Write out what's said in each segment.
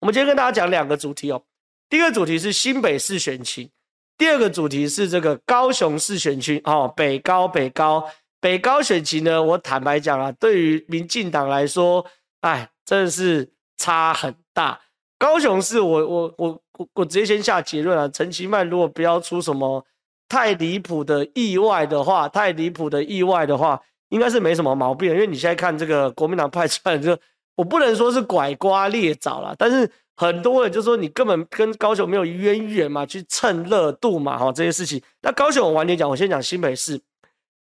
我们今天跟大家讲两个主题哦。第一个主题是新北市选情，第二个主题是这个高雄市选区哦，北高北高北高选情呢，我坦白讲啊，对于民进党来说，哎，真的是差很大。高雄市，我我我我我直接先下结论啊，陈其迈如果不要出什么太离谱的意外的话，太离谱的意外的话，应该是没什么毛病。因为你现在看这个国民党派出来，就我不能说是拐瓜裂枣啦，但是很多人就说你根本跟高雄没有渊源嘛，去蹭热度嘛，哈，这些事情。那高雄我晚点讲，我先讲新北市。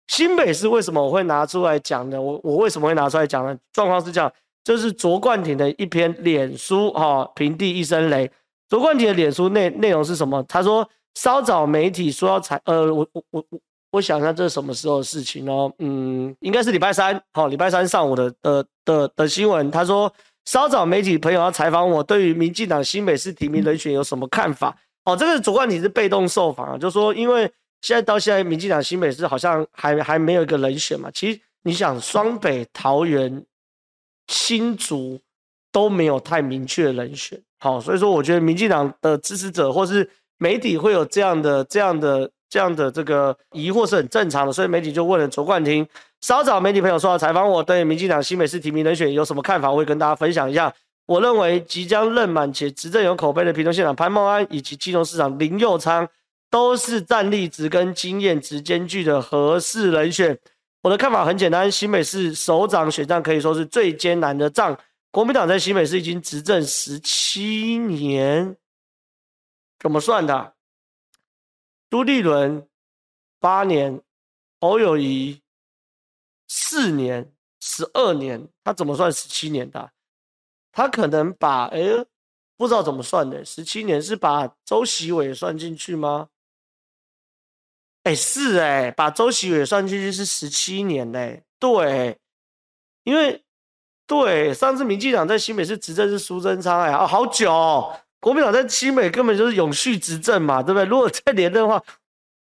新北市为什么我会拿出来讲呢？我我为什么会拿出来讲呢？状况是这样。就是卓冠廷的一篇脸书哈，平地一声雷。卓冠廷的脸书内内容是什么？他说稍早媒体说要采，呃，我我我我我想一下这是什么时候的事情哦？嗯，应该是礼拜三，好，礼拜三上午的的的的新闻。他说稍早媒体朋友要采访我，对于民进党新北市提名人选有什么看法？哦，这个主冠廷是被动受访啊，就说因为现在到现在民进党新北市好像还还没有一个人选嘛。其实你想双北桃园。新竹都没有太明确的人选，好，所以说我觉得民进党的支持者或是媒体会有这样的、这样的、这样的这个疑惑是很正常的，所以媒体就问了卓冠廷。稍早媒体朋友说要采访我，对民进党新北市提名人选有什么看法，我会跟大家分享一下。我认为即将任满且执政有口碑的屏东县长潘孟安以及基隆市长林佑昌都是战力值跟经验值兼具的合适人选。我的看法很简单，新北市首长选战可以说是最艰难的仗。国民党在新北市已经执政十七年，怎么算的？朱立伦八年，侯友宜四年，十二年，他怎么算十七年的？他可能把哎，不知道怎么算的，十七年是把周锡玮算进去吗？哎，是哎，把周锡玮算进去是十七年嘞，对，因为对上次民进党在新北市执政是苏贞昌哎，哦，好久，国民党在新北根本就是永续执政嘛，对不对？如果再连任的话，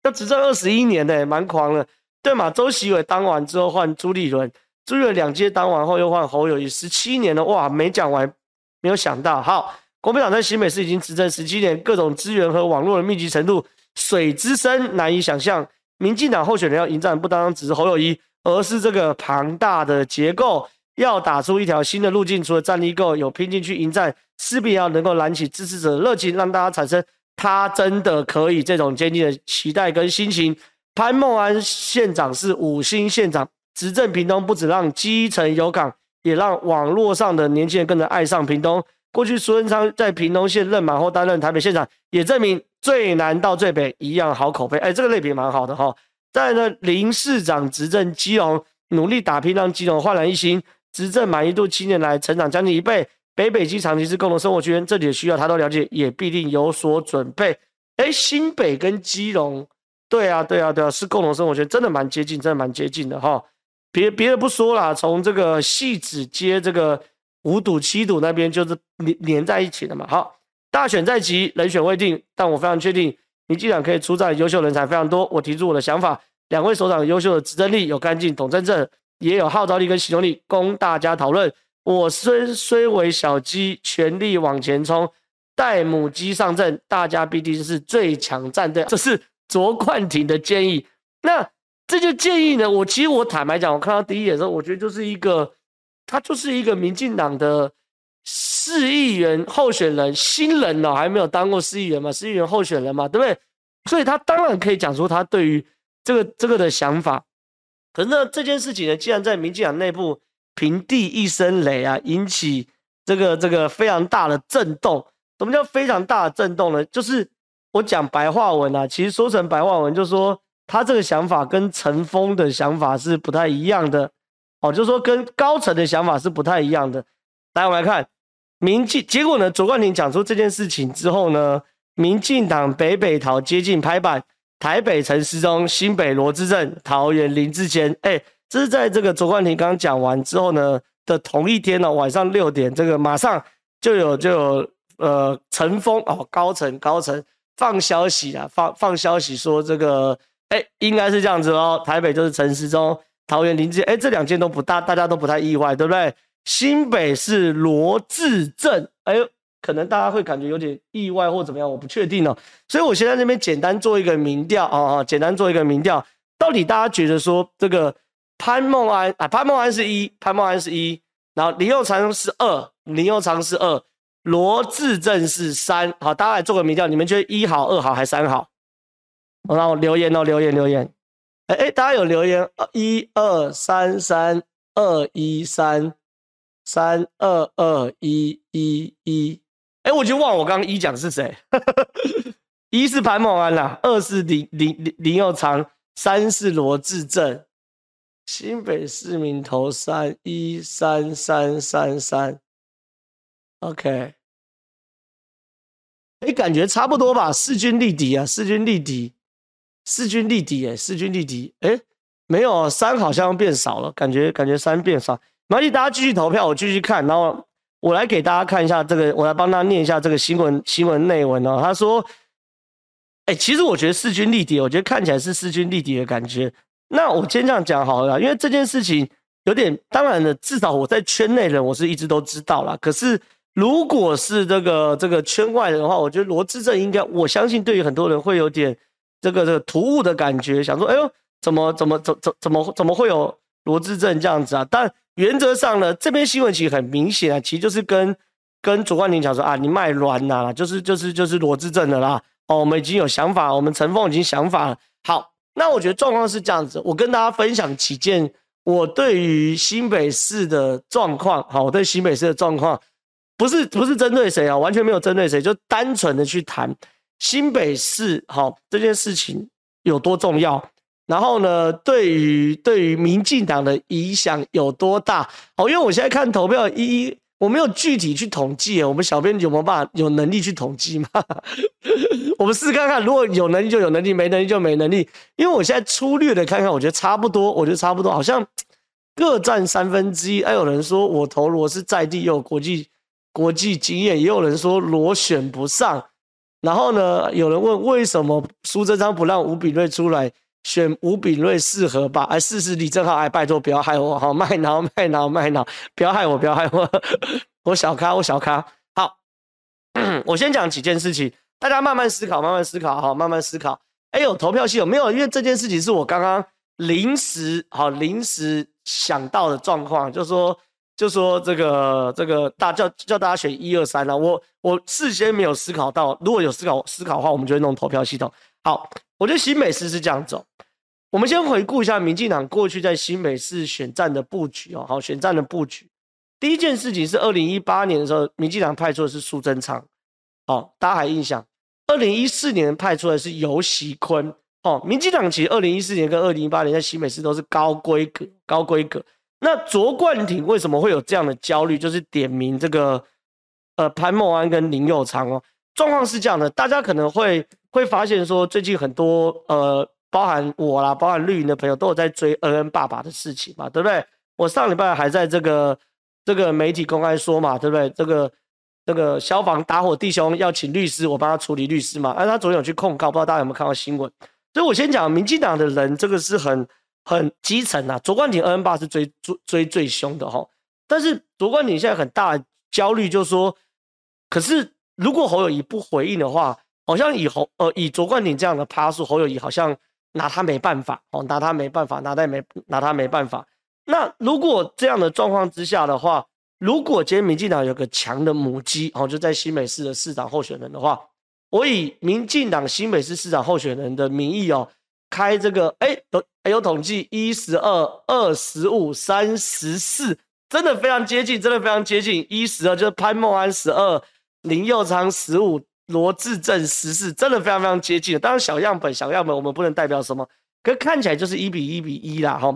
要执政二十一年呢，蛮狂的，对嘛？周锡玮当完之后换朱立伦，朱立伦两届当完后又换侯友宜，十七年了哇，没讲完，没有想到，好，国民党在新北市已经执政十七年，各种资源和网络的密集程度。水之深难以想象，民进党候选人要迎战，不单单只是侯友宜，而是这个庞大的结构，要打出一条新的路径。除了战力够，有拼劲去迎战，势必要能够燃起支持者的热情，让大家产生他真的可以这种坚定的期待跟心情。潘孟安县长是五星县长，执政屏东不止让基层有感，也让网络上的年轻人更能爱上屏东。过去苏贞昌在屏东县任满后担任台北县长，也证明。最南到最北一样好口碑，哎，这个类别蛮好的哈。再来呢，林市长执政基隆，努力打拼，让基隆焕然一新。执政满意度七年来成长将近一倍。北北基长期是共同生活圈，这里的需要他都了解，也必定有所准备。哎，新北跟基隆，对啊，对啊，对啊，是共同生活圈，真的蛮接近，真的蛮接近的哈。别别的不说啦，从这个戏子接这个五堵七堵那边就是连连在一起的嘛，好。大选在即，人选未定，但我非常确定，你既然可以出战优秀人才非常多。我提出我的想法，两位首长优秀的执政力，有干净懂政治，也有号召力跟行动力，供大家讨论。我虽虽为小鸡，全力往前冲，带母鸡上阵，大家必定是最强战队。这是卓冠廷的建议。那这就建议呢？我其实我坦白讲，我看到第一眼的时候，我觉得就是一个，他就是一个民进党的。市议员候选人新人呢、哦，还没有当过市议员嘛？市议员候选人嘛，对不对？所以他当然可以讲出他对于这个这个的想法。可是呢，这件事情呢，既然在民进党内部平地一声雷啊，引起这个这个非常大的震动。什么叫非常大的震动呢？就是我讲白话文啊，其实说成白话文，就是说他这个想法跟陈峰的想法是不太一样的。哦，就是说跟高层的想法是不太一样的。来，我们来看。民进结果呢？卓冠廷讲出这件事情之后呢，民进党北北桃接近拍板，台北陈时中，新北罗致政，桃园林志坚。哎，这是在这个卓冠廷刚讲完之后呢的同一天呢、哦，晚上六点，这个马上就有就有呃陈峰哦，高层高层放消息啊，放放消息说这个哎应该是这样子哦，台北就是陈时中，桃园林智，哎这两件都不大，大家都不太意外，对不对？新北市罗志镇，哎呦，可能大家会感觉有点意外或怎么样，我不确定哦。所以我先在这边简单做一个民调啊，简单做一个民调，到底大家觉得说这个潘孟安啊，潘孟安是一，潘孟安是一，然后林右昌是二，林右昌是二，罗志正是三，好，大家来做个民调，你们觉得一好、二好还是三好？然后留言哦，留言留言，哎哎，大家有留言，一二三三二一三。三二二一一一。哎，我就忘我刚刚一讲是谁，一是潘孟安啦，二是林林林林右昌，三是罗志正，新北市民投三一三三三三，OK，哎，感觉差不多吧，势均力敌啊，势均力敌，势均力敌，哎，势均力敌，哎，没有三好像变少了，感觉感觉三变少，没关系，大家继续投票，我继续看，然后。我来给大家看一下这个，我来帮他念一下这个新闻新闻内文哦。他说：“哎，其实我觉得势均力敌，我觉得看起来是势均力敌的感觉。那我先这样讲好了，因为这件事情有点，当然了，至少我在圈内人，我是一直都知道啦。可是如果是这个这个圈外人的话，我觉得罗志正应该，我相信对于很多人会有点这个这个突兀的感觉，想说，哎呦，怎么怎么怎怎怎么怎么会有罗志正这样子啊？但原则上呢，这篇新闻其实很明显啊，其实就是跟跟卓冠廷讲说啊，你卖卵呐、就是就是就是罗志正的啦。哦，我们已经有想法，我们陈凤已经想法了。好，那我觉得状况是这样子，我跟大家分享几件我对于新北市的状况。好，我对新北市的状况不是不是针对谁啊，完全没有针对谁，就单纯的去谈新北市好这件事情有多重要。然后呢，对于对于民进党的影响有多大？好，因为我现在看投票一一，我没有具体去统计，我们小编有没有办法有能力去统计吗？我们试试看看，如果有能力就有能力，没能力就没能力。因为我现在粗略的看看，我觉得差不多，我觉得差不多，好像各占三分之一。还有人说我投罗是在地，又有国际国际经验，也有人说罗选不上。然后呢，有人问为什么苏贞昌不让吴秉叡出来？选吴秉瑞适合吧？哎，试试李正浩，哎，拜托不要害我，好卖脑卖脑卖脑，不要害我，不要害我，我小咖，我小咖。好，我先讲几件事情，大家慢慢思考，慢慢思考，好，慢慢思考。哎呦，投票系统没有？因为这件事情是我刚刚临时好临时想到的状况，就说就说这个这个大叫叫大家选一二三了。我我事先没有思考到，如果有思考思考的话，我们就会弄投票系统。好。我觉得新北市是这样走。我们先回顾一下民进党过去在新北市选战的布局哦。好，选战的布局，第一件事情是二零一八年的时候，民进党派出的是苏贞昌，哦，大家还印象？二零一四年派出的是游锡堃，哦，民进党其实二零一四年跟二零一八年在新北市都是高规格、高规格。那卓冠廷为什么会有这样的焦虑？就是点名这个呃潘孟安跟林右昌哦。状况是这样的，大家可能会。会发现说，最近很多呃，包含我啦，包含绿营的朋友都有在追恩恩爸爸的事情嘛，对不对？我上礼拜还在这个这个媒体公开说嘛，对不对？这个这个消防打火弟兄要请律师，我帮他处理律师嘛。而、他昨天有去控告，不知道大家有没有看到新闻？所以我先讲，民进党的人这个是很很基层啊。卓冠廷恩恩爸是追追追最凶的哈，但是卓冠廷现在很大焦虑，就是说，可是如果侯友宜不回应的话。好像以侯呃以卓冠廷这样的趴数，侯友宜好像拿他没办法哦，拿他没办法，拿他没拿他没办法。那如果这样的状况之下的话，如果今天民进党有个强的母鸡哦，就在新北市的市长候选人的话，我以民进党新北市市长候选人的名义哦，开这个哎有哎有统计一十二二十五三十四，真的非常接近，真的非常接近一十二就是潘孟安十二，林佑昌十五。罗志正十四，真的非常非常接近的。当然小样本，小样本我们不能代表什么，可看起来就是一比一比一啦哈。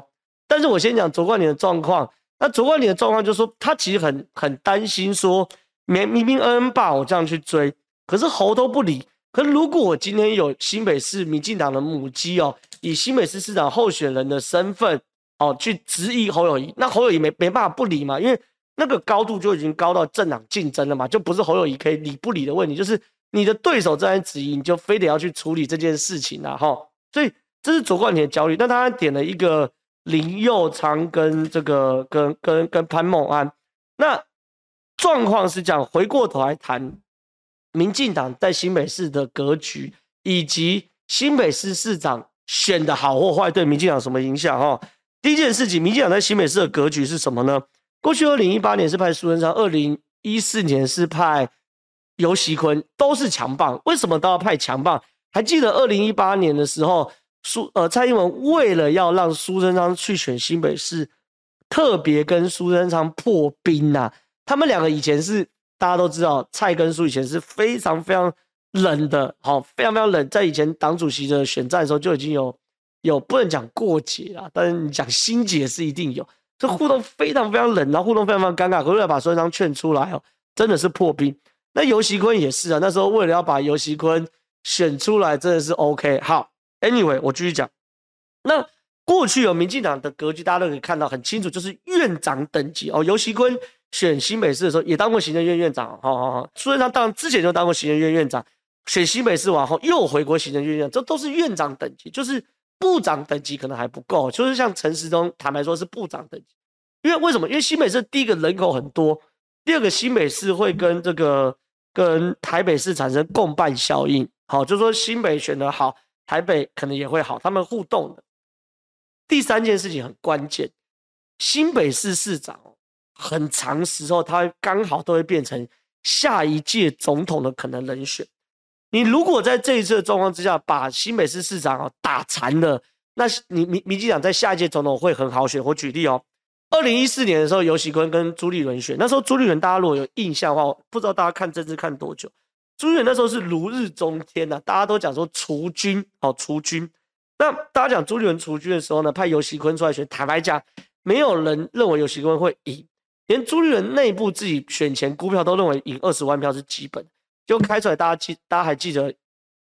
但是我先讲卓冠廷的状况，那卓冠廷的状况就是说，他其实很很担心说，明明明恩恩爸我这样去追，可是侯都不理。可如果我今天有新北市民进党的母鸡哦，以新北市市长候选人的身份哦去质疑侯友谊，那侯友谊没没办法不理嘛，因为那个高度就已经高到政党竞争了嘛，就不是侯友谊可以理不理的问题，就是。你的对手在质疑，你就非得要去处理这件事情了哈。所以这是卓冠廷的焦虑。那他点了一个林右昌跟这个跟跟跟潘孟安。那状况是这样，回过头来谈民进党在新北市的格局，以及新北市市长选的好或坏对民进党什么影响？哈，第一件事情，民进党在新北市的格局是什么呢？过去二零一八年是派苏贞昌，二零一四年是派游锡堃，都是强棒。为什么都要派强棒？还记得二零一八年的时候，苏呃蔡英文为了要让苏贞昌去选新北市，特别跟苏贞昌破冰呐、啊。他们两个以前是大家都知道，蔡跟苏以前是非常非常冷的，好，非常非常冷。在以前党主席的选战的时候就已经有有不能讲过节了，但是你讲心结是一定有。这互动非常非常冷，然后互动非常非常尴尬。可是要把苏贞昌劝出来哦，真的是破冰。那游锡堃也是啊，那时候为了要把游锡堃选出来，真的是 OK。好，Anyway，我继续讲。那过去有民进党的格局，大家都可以看到很清楚，就是院长等级哦。游锡堃选新北市的时候，也当过行政院院长。好好好，苏贞昌当之前就当过行政院院长，选新北市完后又回国行政院院长，这都是院长等级，就是。部长等级可能还不够，就是像陈时中，坦白说是部长等级，因为为什么？因为新北市第一个人口很多，第二个新北市会跟这个跟台北市产生共伴效应，好，就是说新北选得好，台北可能也会好，他们互动的。第三件事情很关键，新北市市长很长时候他刚好都会变成下一届总统的可能人选。你如果在这一次的状况之下把新北市市长哦打残了，那你民民进党在下一届总统会很好选。我举例哦，二零一四年的时候，游锡堃跟朱立伦选，那时候朱立伦大家如果有印象的话，不知道大家看政治看多久？朱立伦那时候是如日中天呐、啊，大家都讲说除军哦除军。那大家讲朱立伦除军的时候呢，派游锡堃出来选，坦白讲，没有人认为游锡堃会赢，连朱立伦内部自己选前估票都认为赢二十万票是基本。就开出来，大家记，大家还记得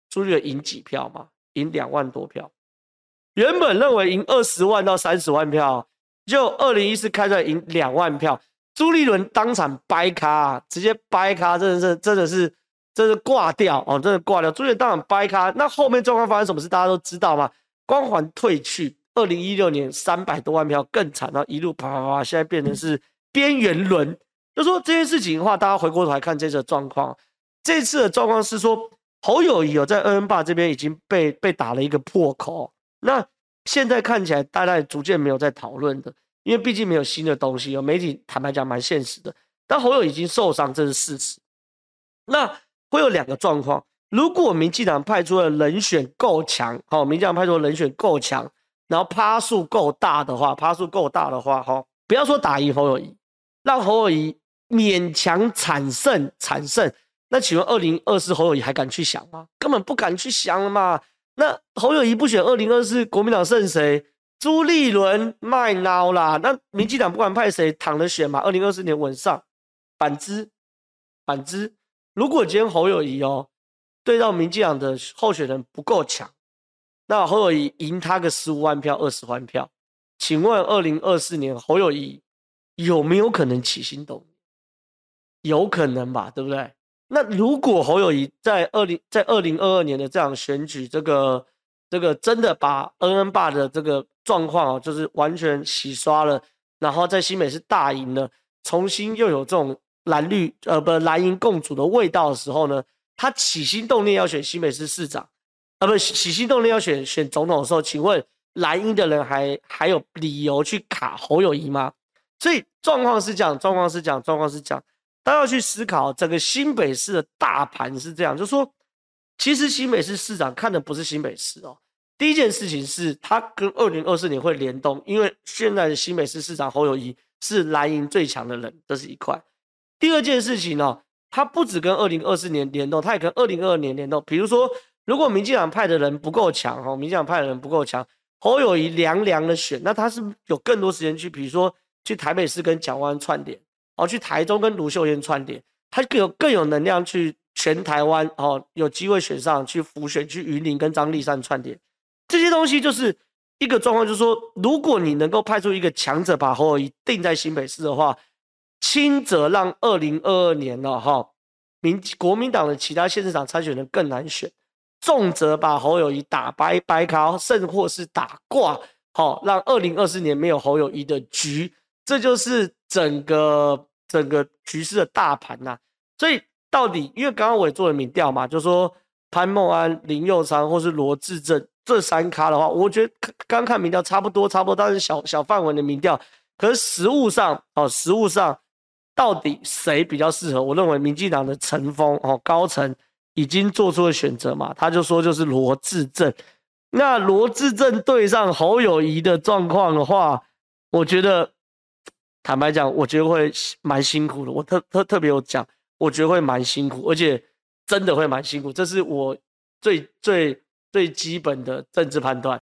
朱立伦赢几票吗？赢两万多票。原本认为赢二十万到三十万票，就二零一四开出来赢两万票，朱立伦当场掰卡，直接掰卡，真的是，真的是，真的是挂掉哦，真的挂掉。朱立伦当场掰卡，那后面状况发生什么事，大家都知道吗？光环退去，二零一六年三百多万票更惨，然后一路啪啪啪，现在变成是边缘轮。就说这件事情的话，大家回过头来看这次的状况。这次的状况是说，侯友谊有在恩恩爸这边已经被被打了一个破口。那现在看起来，大概逐渐没有在讨论的，因为毕竟没有新的东西。有媒体坦白讲蛮现实的，但侯友已经受伤，这是事实。那会有两个状况：如果民进党派出的人选够强，好，民进党派出的人选够强，然后趴数够大的话，趴数够大的话，哈，不要说打赢侯友宜，让侯友宜勉强惨胜，惨胜。那请问二零二四侯友宜还敢去想吗？根本不敢去想了嘛。那侯友谊不选二零二四，国民党剩谁？朱立伦卖孬啦。那民进党不管派谁，躺着选嘛。二零二四年稳上，反之，反之。如果今天侯友谊哦，对到民进党的候选人不够强，那侯友谊赢他个十五万票、二十万票，请问二零二四年侯友谊有没有可能起心动念？有可能吧，对不对？那如果侯友谊在二零在二零二二年的这样选举，这个这个真的把恩恩爸的这个状况啊，就是完全洗刷了，然后在新北是大赢了，重新又有这种蓝绿呃不蓝银共主的味道的时候呢，他起心动念要选新北市市长，啊不起心动念要选选总统的时候，请问蓝营的人还还有理由去卡侯友谊吗？所以状况是这样，状况是这样，状况是这样。大家要去思考，整个新北市的大盘是这样，就说，其实新北市市长看的不是新北市哦。第一件事情是，他跟二零二四年会联动，因为现在的新北市市长侯友谊是蓝营最强的人，这是一块。第二件事情呢、哦，他不止跟二零二四年联动，他也跟二零二二年联动。比如说，如果民进党派的人不够强，哈，民进党派的人不够强，侯友谊凉凉的选，那他是有更多时间去，比如说去台北市跟蒋万串联。哦，去台中跟卢秀燕串联，他更有更有能量去全台湾哦，有机会选上去辅选去云林跟张丽善串联，这些东西就是一个状况，就是说，如果你能够派出一个强者把侯友谊定在新北市的话，轻则让二零二二年了哈，民国民党的其他县市长参选人更难选，重则把侯友谊打掰掰卡，甚或是打挂，好让二零二四年没有侯友谊的局，这就是整个。整个局势的大盘呐、所以到底，因为刚刚我也做了民调嘛，就说潘孟安、林佑昌或是罗志正这三咖的话，我觉得刚看民调差不多，差不多，但是小小范围的民调。可是实务上，哦，实务上到底谁比较适合？我认为民进党的陈峰哦，高层已经做出了选择嘛，他就说就是罗志正。那罗志正对上侯友宜的状况的话，我觉得坦白讲，我觉得会蛮辛苦的。我特特特别有讲。我觉得会蛮辛苦，而且真的会蛮辛苦，这是我最最最基本的政治判断。